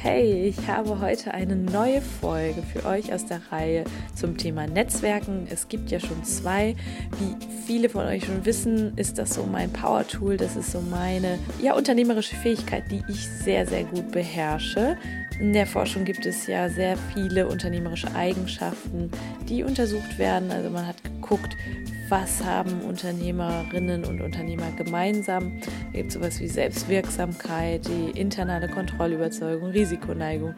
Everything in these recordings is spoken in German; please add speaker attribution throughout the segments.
Speaker 1: Hey, ich habe heute eine neue Folge für euch aus der Reihe zum Thema Netzwerken. Es gibt ja schon zwei. Wie viele von euch schon wissen, ist das so mein Power-Tool. Das ist so meine ja, unternehmerische Fähigkeit, die ich sehr, sehr gut beherrsche. In der Forschung gibt es ja sehr viele unternehmerische Eigenschaften, die untersucht werden. Also man hat geguckt, was haben Unternehmerinnen und Unternehmer gemeinsam. Da gibt es sowas wie Selbstwirksamkeit, die internale Kontrollüberzeugung, Risikoneigung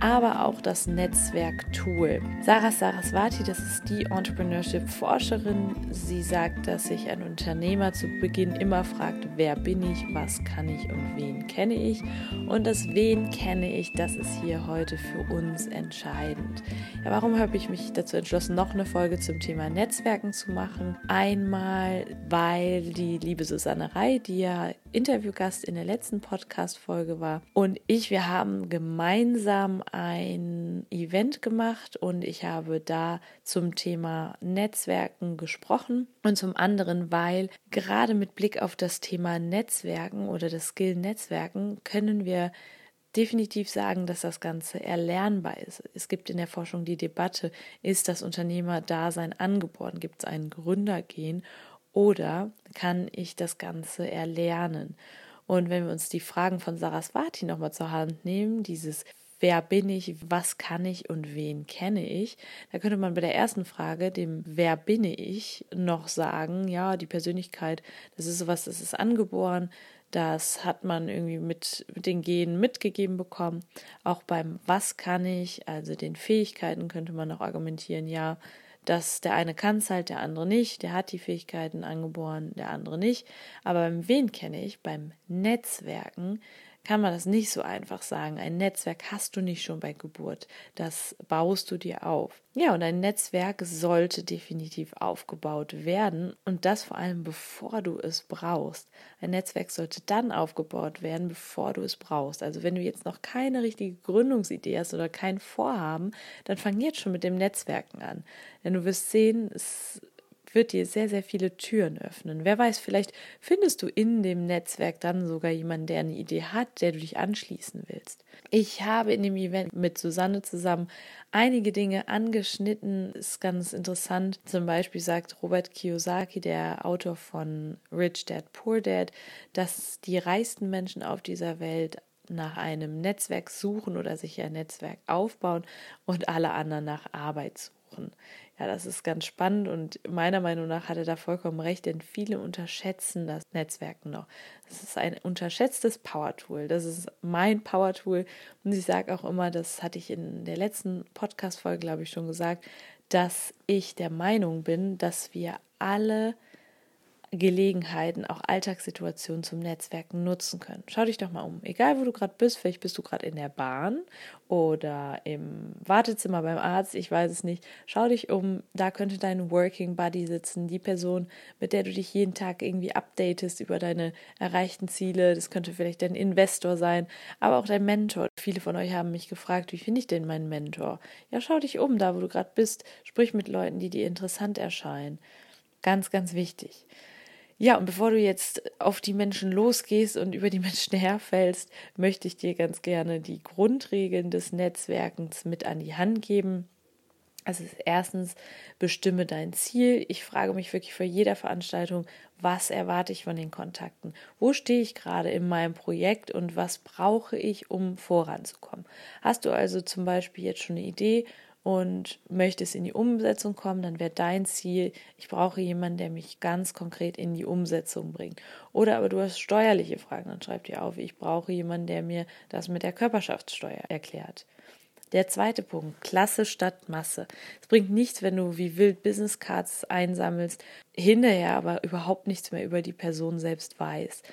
Speaker 1: aber auch das Netzwerk-Tool. Sarah Saraswati, das ist die Entrepreneurship-Forscherin. Sie sagt, dass sich ein Unternehmer zu Beginn immer fragt, wer bin ich, was kann ich und wen kenne ich. Und das Wen kenne ich, das ist hier heute für uns entscheidend. Ja, warum habe ich mich dazu entschlossen, noch eine Folge zum Thema Netzwerken zu machen? Einmal, weil die liebe Susanne Rei, die ja Interviewgast in der letzten Podcast-Folge war, und ich, wir haben gemeinsam ein Event gemacht und ich habe da zum Thema Netzwerken gesprochen und zum anderen, weil gerade mit Blick auf das Thema Netzwerken oder das Skill Netzwerken können wir definitiv sagen, dass das Ganze erlernbar ist. Es gibt in der Forschung die Debatte, ist das Unternehmerdasein angeboren? Gibt es ein Gründergehen oder kann ich das Ganze erlernen? Und wenn wir uns die Fragen von Saraswati nochmal zur Hand nehmen, dieses wer bin ich, was kann ich und wen kenne ich, da könnte man bei der ersten Frage, dem wer bin ich, noch sagen, ja, die Persönlichkeit, das ist sowas, das ist angeboren, das hat man irgendwie mit, mit den Genen mitgegeben bekommen. Auch beim was kann ich, also den Fähigkeiten könnte man noch argumentieren, ja, dass der eine kann es halt, der andere nicht, der hat die Fähigkeiten angeboren, der andere nicht. Aber beim wen kenne ich, beim Netzwerken, kann man das nicht so einfach sagen. Ein Netzwerk hast du nicht schon bei Geburt. Das baust du dir auf. Ja, und ein Netzwerk sollte definitiv aufgebaut werden und das vor allem bevor du es brauchst. Ein Netzwerk sollte dann aufgebaut werden, bevor du es brauchst. Also wenn du jetzt noch keine richtige Gründungsidee hast oder kein Vorhaben, dann fang jetzt schon mit dem Netzwerken an. Denn du wirst sehen, es wird dir sehr, sehr viele Türen öffnen. Wer weiß, vielleicht findest du in dem Netzwerk dann sogar jemanden, der eine Idee hat, der du dich anschließen willst. Ich habe in dem Event mit Susanne zusammen einige Dinge angeschnitten. Ist ganz interessant. Zum Beispiel sagt Robert Kiyosaki, der Autor von Rich Dad Poor Dad, dass die reichsten Menschen auf dieser Welt nach einem Netzwerk suchen oder sich ein Netzwerk aufbauen und alle anderen nach Arbeit suchen. Ja, das ist ganz spannend und meiner Meinung nach hat er da vollkommen recht, denn viele unterschätzen das Netzwerken noch. Das ist ein unterschätztes Power-Tool. Das ist mein Power-Tool und ich sage auch immer, das hatte ich in der letzten Podcast-Folge, glaube ich, schon gesagt, dass ich der Meinung bin, dass wir alle Gelegenheiten, auch Alltagssituationen zum Netzwerken nutzen können. Schau dich doch mal um. Egal, wo du gerade bist, vielleicht bist du gerade in der Bahn oder im Wartezimmer beim Arzt, ich weiß es nicht. Schau dich um, da könnte dein Working Buddy sitzen, die Person, mit der du dich jeden Tag irgendwie updatest über deine erreichten Ziele. Das könnte vielleicht dein Investor sein, aber auch dein Mentor. Viele von euch haben mich gefragt, wie finde ich denn meinen Mentor? Ja, schau dich um, da wo du gerade bist, sprich mit Leuten, die dir interessant erscheinen. Ganz, ganz wichtig. Ja, und bevor du jetzt auf die Menschen losgehst und über die Menschen herfällst, möchte ich dir ganz gerne die Grundregeln des Netzwerkens mit an die Hand geben. Also erstens, bestimme dein Ziel. Ich frage mich wirklich vor jeder Veranstaltung, was erwarte ich von den Kontakten? Wo stehe ich gerade in meinem Projekt und was brauche ich, um voranzukommen? Hast du also zum Beispiel jetzt schon eine Idee, und möchtest in die Umsetzung kommen, dann wäre dein Ziel, ich brauche jemanden, der mich ganz konkret in die Umsetzung bringt. Oder aber du hast steuerliche Fragen, dann schreib dir auf, ich brauche jemanden, der mir das mit der Körperschaftssteuer erklärt. Der zweite Punkt, Klasse statt Masse. Es bringt nichts, wenn du wie wild Business Cards einsammelst, hinterher aber überhaupt nichts mehr über die Person selbst weißt.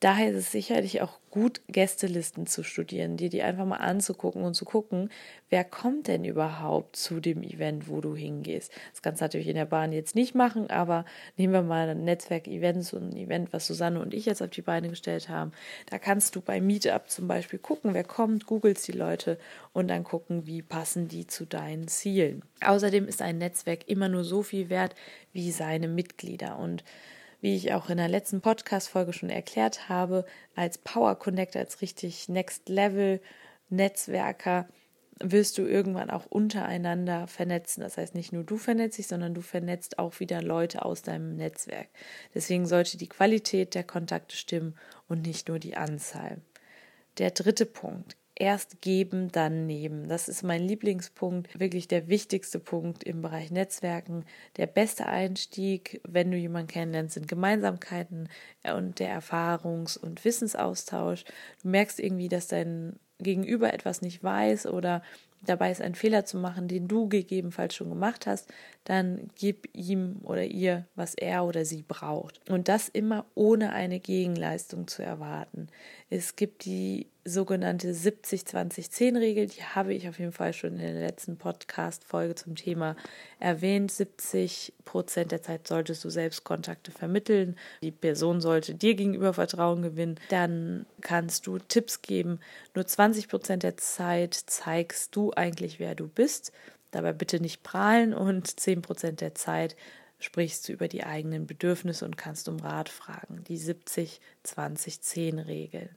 Speaker 1: Daher ist es sicherlich auch gut, Gästelisten zu studieren, dir die einfach mal anzugucken und zu gucken, wer kommt denn überhaupt zu dem Event, wo du hingehst. Das kannst du natürlich in der Bahn jetzt nicht machen, aber nehmen wir mal ein Netzwerk-Event, so ein Event, was Susanne und ich jetzt auf die Beine gestellt haben. Da kannst du bei Meetup zum Beispiel gucken, wer kommt, googelst die Leute und dann gucken, wie passen die zu deinen Zielen. Außerdem ist ein Netzwerk immer nur so viel wert wie seine Mitglieder und wie ich auch in der letzten Podcast-Folge schon erklärt habe, als Power Connector, als richtig Next Level Netzwerker wirst du irgendwann auch untereinander vernetzen. Das heißt, nicht nur du vernetzt dich, sondern du vernetzt auch wieder Leute aus deinem Netzwerk. Deswegen sollte die Qualität der Kontakte stimmen und nicht nur die Anzahl. Der dritte Punkt erst geben, dann nehmen. Das ist mein Lieblingspunkt, wirklich der wichtigste Punkt im Bereich Netzwerken. Der beste Einstieg, wenn du jemanden kennenlernst, sind Gemeinsamkeiten und der Erfahrungs- und Wissensaustausch. Du merkst irgendwie, dass dein Gegenüber etwas nicht weiß oder dabei ist, einen Fehler zu machen, den du gegebenenfalls schon gemacht hast, dann gib ihm oder ihr, was er oder sie braucht. Und das immer ohne eine Gegenleistung zu erwarten. Es gibt die sogenannte 70-20-10-Regel, die habe ich auf jeden Fall schon in der letzten Podcast-Folge zum Thema erwähnt. 70 Prozent der Zeit solltest du selbst Kontakte vermitteln. Die Person sollte dir gegenüber Vertrauen gewinnen. Dann kannst du Tipps geben. Nur 20 Prozent der Zeit zeigst du eigentlich, wer du bist. Dabei bitte nicht prahlen und 10 Prozent der Zeit sprichst du über die eigenen Bedürfnisse und kannst um Rat fragen. Die 70-20-10-Regel.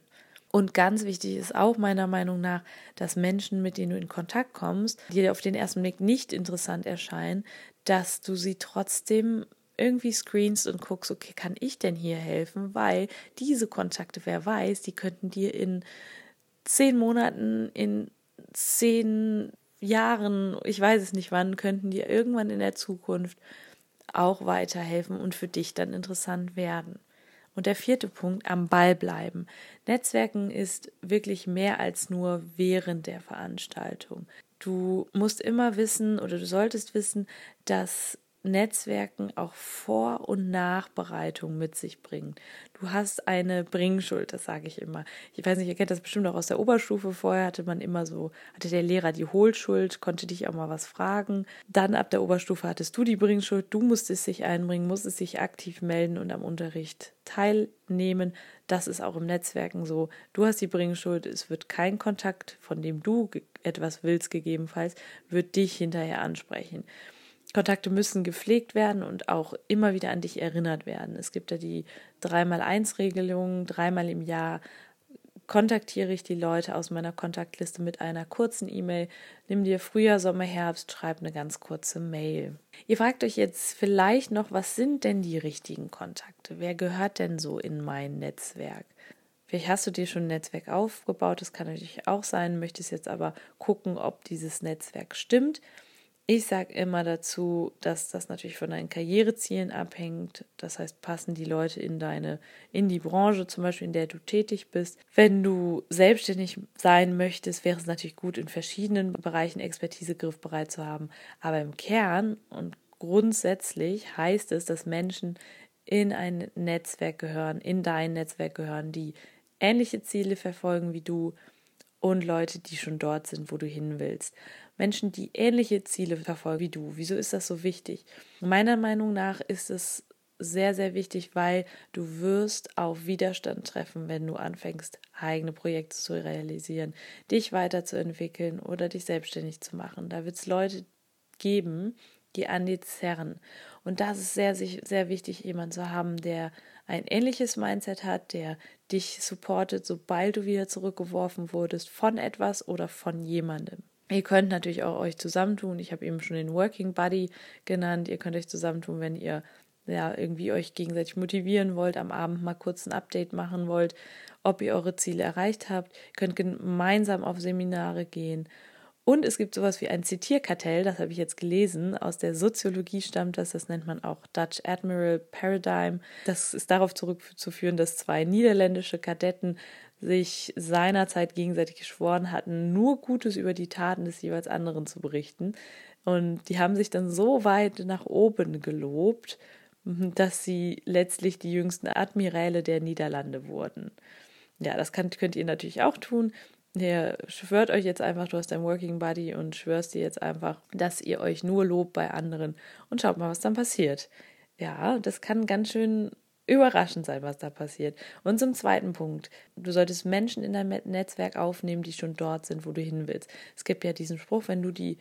Speaker 1: Und ganz wichtig ist auch meiner Meinung nach, dass Menschen, mit denen du in Kontakt kommst, die dir auf den ersten Blick nicht interessant erscheinen, dass du sie trotzdem irgendwie screenst und guckst, okay, kann ich denn hier helfen? Weil diese Kontakte, wer weiß, die könnten dir in zehn Monaten, in zehn Jahren, ich weiß es nicht wann, könnten dir irgendwann in der Zukunft auch weiterhelfen und für dich dann interessant werden. Und der vierte Punkt, am Ball bleiben. Netzwerken ist wirklich mehr als nur während der Veranstaltung. Du musst immer wissen oder du solltest wissen, dass Netzwerken auch Vor- und Nachbereitung mit sich bringt. Du hast eine Bringschuld, das sage ich immer. Ich weiß nicht, ihr kennt das bestimmt auch aus der Oberstufe. Vorher hatte man immer so, hatte der Lehrer die Hohlschuld, konnte dich auch mal was fragen. Dann ab der Oberstufe hattest du die Bringschuld, du musstest dich einbringen, musstest dich aktiv melden und am Unterricht teilnehmen. Das ist auch im Netzwerken so. Du hast die Bringschuld, es wird kein Kontakt, von dem du etwas willst, gegebenenfalls, wird dich hinterher ansprechen. Kontakte müssen gepflegt werden und auch immer wieder an dich erinnert werden. Es gibt ja die 3x1-Regelung, dreimal im Jahr kontaktiere ich die Leute aus meiner Kontaktliste mit einer kurzen E-Mail. Nimm dir Frühjahr, Sommer, Herbst, schreib eine ganz kurze Mail. Ihr fragt euch jetzt vielleicht noch, was sind denn die richtigen Kontakte? Wer gehört denn so in mein Netzwerk? Vielleicht hast du dir schon ein Netzwerk aufgebaut, das kann natürlich auch sein, möchtest jetzt aber gucken, ob dieses Netzwerk stimmt. Ich sage immer dazu, dass das natürlich von deinen Karrierezielen abhängt. Das heißt, passen die Leute in deine, in die Branche, zum Beispiel in der du tätig bist. Wenn du selbstständig sein möchtest, wäre es natürlich gut, in verschiedenen Bereichen Expertise griffbereit zu haben. Aber im Kern und grundsätzlich heißt es, dass Menschen in ein Netzwerk gehören, in dein Netzwerk gehören, die ähnliche Ziele verfolgen wie du und Leute, die schon dort sind, wo du hin willst. Menschen, die ähnliche Ziele verfolgen wie du. Wieso ist das so wichtig? Meiner Meinung nach ist es sehr, sehr wichtig, weil du wirst auf Widerstand treffen, wenn du anfängst, eigene Projekte zu realisieren, dich weiterzuentwickeln oder dich selbstständig zu machen. Da wird es Leute geben, die an dir zerren. Und das ist sehr, sehr wichtig, jemanden zu haben, der ein ähnliches Mindset hat, der dich supportet, sobald du wieder zurückgeworfen wurdest von etwas oder von jemandem. Ihr könnt natürlich auch euch zusammentun. Ich habe eben schon den Working Buddy genannt. Ihr könnt euch zusammentun, wenn ihr ja irgendwie euch gegenseitig motivieren wollt, am Abend mal kurz ein Update machen wollt, ob ihr eure Ziele erreicht habt. Ihr könnt gemeinsam auf Seminare gehen. Und es gibt sowas wie ein Zitierkartell, das habe ich jetzt gelesen, aus der Soziologie stammt das, das nennt man auch Dutch Admiral Paradigm. Das ist darauf zurückzuführen, dass zwei niederländische Kadetten sich seinerzeit gegenseitig geschworen hatten, nur Gutes über die Taten des jeweils anderen zu berichten. Und die haben sich dann so weit nach oben gelobt, dass sie letztlich die jüngsten Admiräle der Niederlande wurden. Ja, das kann, könnt ihr natürlich auch tun. Ihr schwört euch jetzt einfach, du hast dein Working Buddy und schwörst dir jetzt einfach, dass ihr euch nur lobt bei anderen und schaut mal, was dann passiert. Ja, das kann ganz schön überraschend sein, was da passiert. Und zum zweiten Punkt, du solltest Menschen in dein Netzwerk aufnehmen, die schon dort sind, wo du hin willst. Es gibt ja diesen Spruch, wenn du die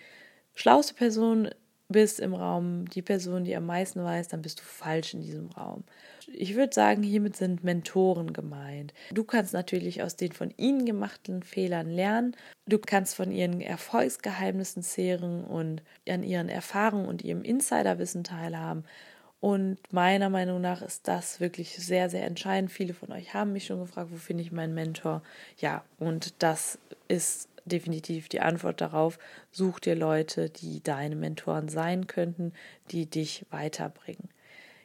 Speaker 1: schlauste Person bist im Raum, die Person, die am meisten weiß, dann bist du falsch in diesem Raum. Ich würde sagen, hiermit sind Mentoren gemeint. Du kannst natürlich aus den von ihnen gemachten Fehlern lernen. Du kannst von ihren Erfolgsgeheimnissen zehren und an ihren Erfahrungen und ihrem Insiderwissen teilhaben. Und meiner Meinung nach ist das wirklich sehr, sehr entscheidend. Viele von euch haben mich schon gefragt, wo finde ich meinen Mentor? Ja, und das ist definitiv die Antwort darauf. Such dir Leute, die deine Mentoren sein könnten, die dich weiterbringen.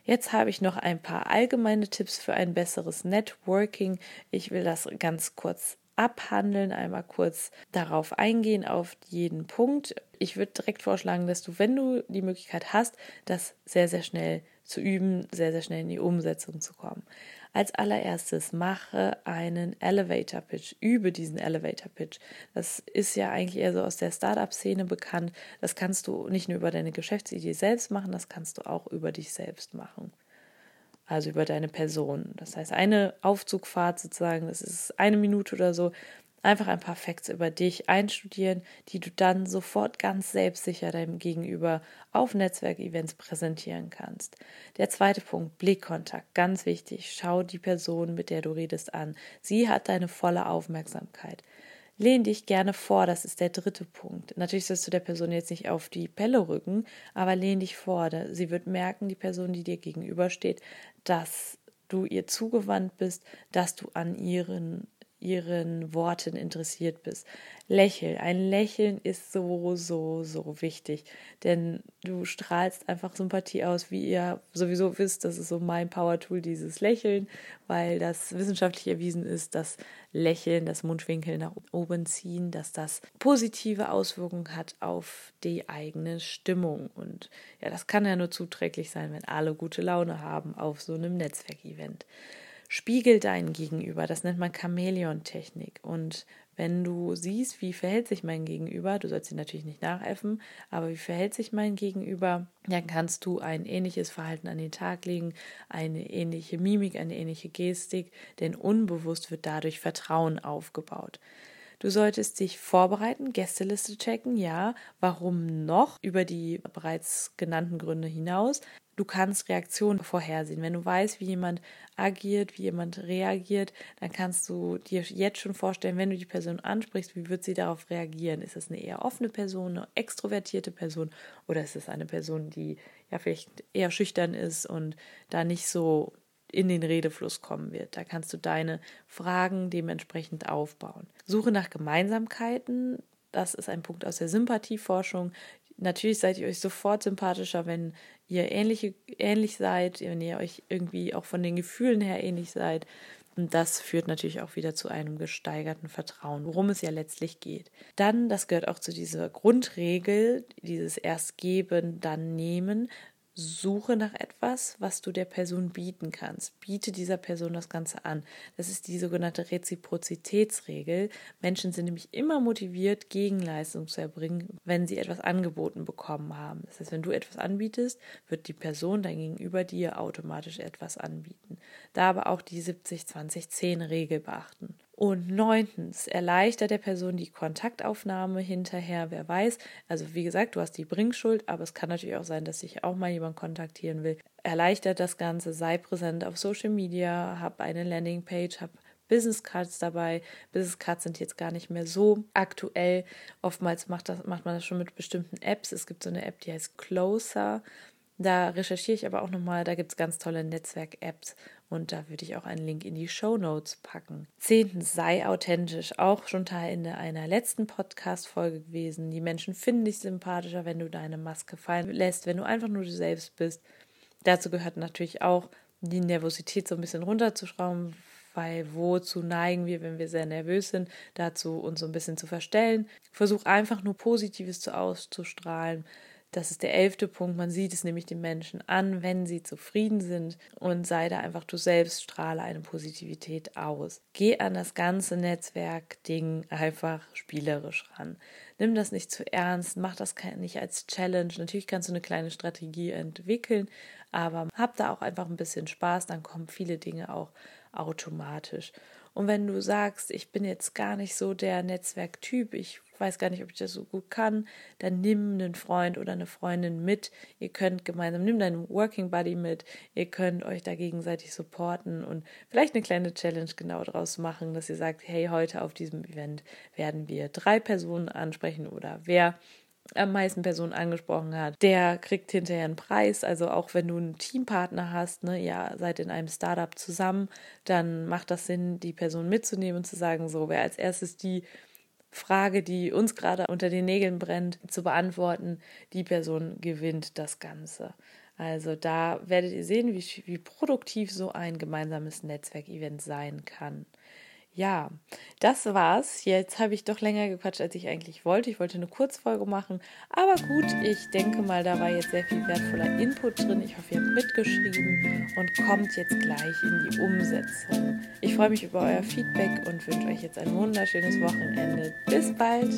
Speaker 1: Jetzt habe ich noch ein paar allgemeine Tipps für ein besseres Networking. Ich will das ganz kurz abhandeln, einmal kurz darauf eingehen, auf jeden Punkt. Ich würde direkt vorschlagen, dass du, wenn du die Möglichkeit hast, das sehr, sehr schnell zu üben, sehr, sehr schnell in die Umsetzung zu kommen. Als allererstes mache einen Elevator Pitch, übe diesen Elevator Pitch. Das ist ja eigentlich eher so aus der Startup-Szene bekannt. Das kannst du nicht nur über deine Geschäftsidee selbst machen, das kannst du auch über dich selbst machen also über deine Person. Das heißt, eine Aufzugfahrt sozusagen, das ist eine Minute oder so, einfach ein paar Facts über dich einstudieren, die du dann sofort ganz selbstsicher deinem Gegenüber auf Netzwerkevents präsentieren kannst. Der zweite Punkt, Blickkontakt, ganz wichtig. Schau die Person, mit der du redest, an. Sie hat deine volle Aufmerksamkeit. Lehn dich gerne vor, das ist der dritte Punkt. Natürlich sollst du der Person jetzt nicht auf die Pelle rücken, aber lehn dich vor. Sie wird merken, die Person, die dir gegenübersteht, dass du ihr zugewandt bist, dass du an ihren ihren Worten interessiert bist. Lächel. Ein Lächeln ist so, so, so wichtig, denn du strahlst einfach Sympathie aus, wie ihr sowieso wisst. Das ist so mein Power-Tool, dieses Lächeln, weil das wissenschaftlich erwiesen ist, dass Lächeln, das Mundwinkel nach oben ziehen, dass das positive Auswirkungen hat auf die eigene Stimmung. Und ja, das kann ja nur zuträglich sein, wenn alle gute Laune haben auf so einem Netzwerkevent spiegel deinen Gegenüber. Das nennt man Chamäleon-Technik. Und wenn du siehst, wie verhält sich mein Gegenüber, du sollst ihn natürlich nicht nachäffen, aber wie verhält sich mein Gegenüber, dann kannst du ein ähnliches Verhalten an den Tag legen, eine ähnliche Mimik, eine ähnliche Gestik, denn unbewusst wird dadurch Vertrauen aufgebaut. Du solltest dich vorbereiten, Gästeliste checken, ja. Warum noch? Über die bereits genannten Gründe hinaus. Du kannst Reaktionen vorhersehen. Wenn du weißt, wie jemand agiert, wie jemand reagiert, dann kannst du dir jetzt schon vorstellen, wenn du die Person ansprichst, wie wird sie darauf reagieren? Ist es eine eher offene Person, eine extrovertierte Person oder ist es eine Person, die ja vielleicht eher schüchtern ist und da nicht so in den Redefluss kommen wird. Da kannst du deine Fragen dementsprechend aufbauen. Suche nach Gemeinsamkeiten. Das ist ein Punkt aus der Sympathieforschung. Natürlich seid ihr euch sofort sympathischer, wenn ihr ähnliche, ähnlich seid, wenn ihr euch irgendwie auch von den Gefühlen her ähnlich seid. Und das führt natürlich auch wieder zu einem gesteigerten Vertrauen, worum es ja letztlich geht. Dann, das gehört auch zu dieser Grundregel, dieses erst geben, dann nehmen. Suche nach etwas, was du der Person bieten kannst. Biete dieser Person das Ganze an. Das ist die sogenannte Reziprozitätsregel. Menschen sind nämlich immer motiviert, Gegenleistung zu erbringen, wenn sie etwas angeboten bekommen haben. Das heißt, wenn du etwas anbietest, wird die Person dein Gegenüber dir automatisch etwas anbieten. Da aber auch die 70-20-10-Regel beachten. Und neuntens, erleichtert der Person die Kontaktaufnahme hinterher, wer weiß. Also wie gesagt, du hast die Bringschuld, aber es kann natürlich auch sein, dass sich auch mal jemand kontaktieren will. Erleichtert das Ganze, sei präsent auf Social Media, hab eine Landingpage, hab Business Cards dabei. Business Cards sind jetzt gar nicht mehr so aktuell. Oftmals macht, das, macht man das schon mit bestimmten Apps. Es gibt so eine App, die heißt Closer. Da recherchiere ich aber auch nochmal, da gibt es ganz tolle Netzwerk-Apps und da würde ich auch einen Link in die Show Notes packen. Zehntens, sei authentisch. Auch schon Teil in einer letzten Podcast-Folge gewesen. Die Menschen finden dich sympathischer, wenn du deine Maske fallen lässt, wenn du einfach nur du selbst bist. Dazu gehört natürlich auch, die Nervosität so ein bisschen runterzuschrauben, weil wozu neigen wir, wenn wir sehr nervös sind, dazu uns so ein bisschen zu verstellen. Versuch einfach nur Positives zu auszustrahlen Das ist der elfte Punkt. Man sieht es nämlich den Menschen an, wenn sie zufrieden sind und sei da einfach du selbst, strahle eine Positivität aus. Geh an das ganze Netzwerk-Ding einfach spielerisch ran. Nimm das nicht zu ernst, mach das nicht als Challenge. Natürlich kannst du eine kleine Strategie entwickeln, aber hab da auch einfach ein bisschen Spaß, dann kommen viele Dinge auch automatisch. Und wenn du sagst, ich bin jetzt gar nicht so der Netzwerktyp, ich weiß gar nicht, ob ich das so gut kann, dann nimm einen Freund oder eine Freundin mit. Ihr könnt gemeinsam, nimm deinen Working Buddy mit. Ihr könnt euch da gegenseitig supporten und vielleicht eine kleine Challenge genau draus machen, dass ihr sagt, hey, heute auf diesem Event werden wir drei Personen ansprechen oder wer am meisten Personen angesprochen hat, der kriegt hinterher einen Preis. Also auch wenn du einen Teampartner hast, ne, ja, seid in einem Startup zusammen, dann macht das Sinn, die Person mitzunehmen und zu sagen, so, wer als erstes die Frage, die uns gerade unter den Nägeln brennt, zu beantworten, die Person gewinnt das Ganze. Also da werdet ihr sehen, wie, wie produktiv so ein gemeinsames Netzwerkevent sein kann. Ja, das war's. Jetzt habe ich doch länger gequatscht, als ich eigentlich wollte. Ich wollte eine Kurzfolge machen. Aber gut, ich denke mal, da war jetzt sehr viel wertvoller Input drin. Ich hoffe, ihr habt mitgeschrieben und kommt jetzt gleich in die Umsetzung. Ich freue mich über euer Feedback und wünsche euch jetzt ein wunderschönes Wochenende. Bis bald!